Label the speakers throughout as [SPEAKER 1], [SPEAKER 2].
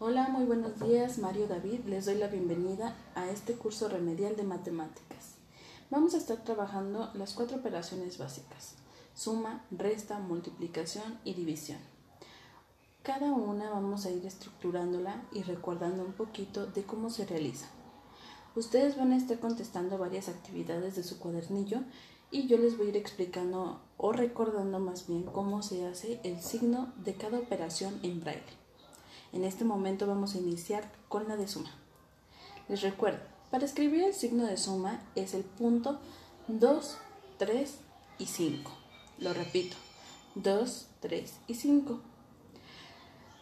[SPEAKER 1] Hola, muy buenos días, Mario David. Les doy la bienvenida a este curso remedial de matemáticas. Vamos a estar trabajando las cuatro operaciones básicas, suma, resta, multiplicación y división. Cada una vamos a ir estructurándola y recordando un poquito de cómo se realiza. Ustedes van a estar contestando varias actividades de su cuadernillo y yo les voy a ir explicando o recordando más bien cómo se hace el signo de cada operación en braille. En este momento vamos a iniciar con la de suma. Les recuerdo, para escribir el signo de suma es el punto 2, 3 y 5. Lo repito, 2, 3 y 5.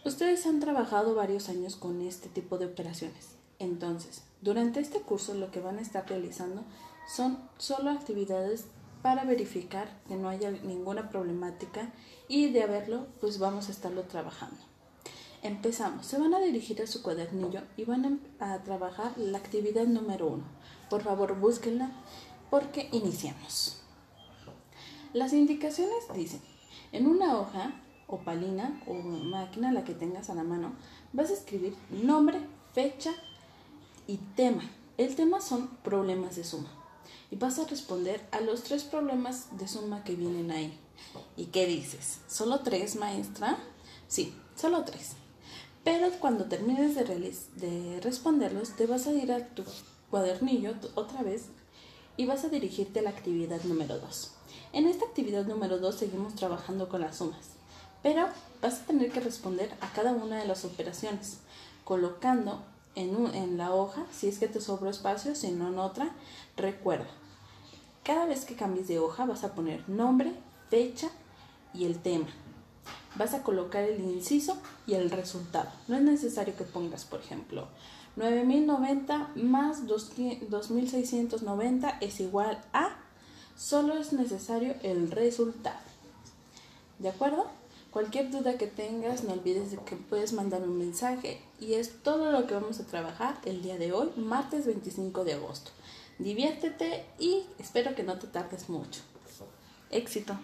[SPEAKER 1] Ustedes han trabajado varios años con este tipo de operaciones. Entonces, durante este curso lo que van a estar realizando son solo actividades para verificar que no haya ninguna problemática y de haberlo, pues vamos a estarlo trabajando. Empezamos. Se van a dirigir a su cuadernillo y van a, trabajar la actividad número uno. Por favor, búsquenla porque iniciamos. Las indicaciones dicen, en una hoja opalina o máquina, la que tengas a la mano, vas a escribir nombre, fecha y tema. El tema son problemas de suma. Y vas a responder a los tres problemas de suma que vienen ahí. ¿Y qué dices? ¿Solo tres, maestra? Sí, solo tres. Pero cuando termines de, de responderlos, te vas a ir a tu cuadernillo otra vez y vas a dirigirte a la actividad número 2. En esta actividad número 2 seguimos trabajando con las sumas, pero vas a tener que responder a cada una de las operaciones, colocando en, en la hoja, si es que te sobró espacio, si no en otra, recuerda, cada vez que cambies de hoja vas a poner nombre, fecha y el tema vas a colocar el inciso y el resultado. No es necesario que pongas, por ejemplo, 9090 más 2690 es igual a, solo es necesario el resultado. ¿De acuerdo? Cualquier duda que tengas, no olvides de que puedes mandar un mensaje y es todo lo que vamos a trabajar el día de hoy, martes 25 de agosto. Diviértete y espero que no te tardes mucho. Éxito.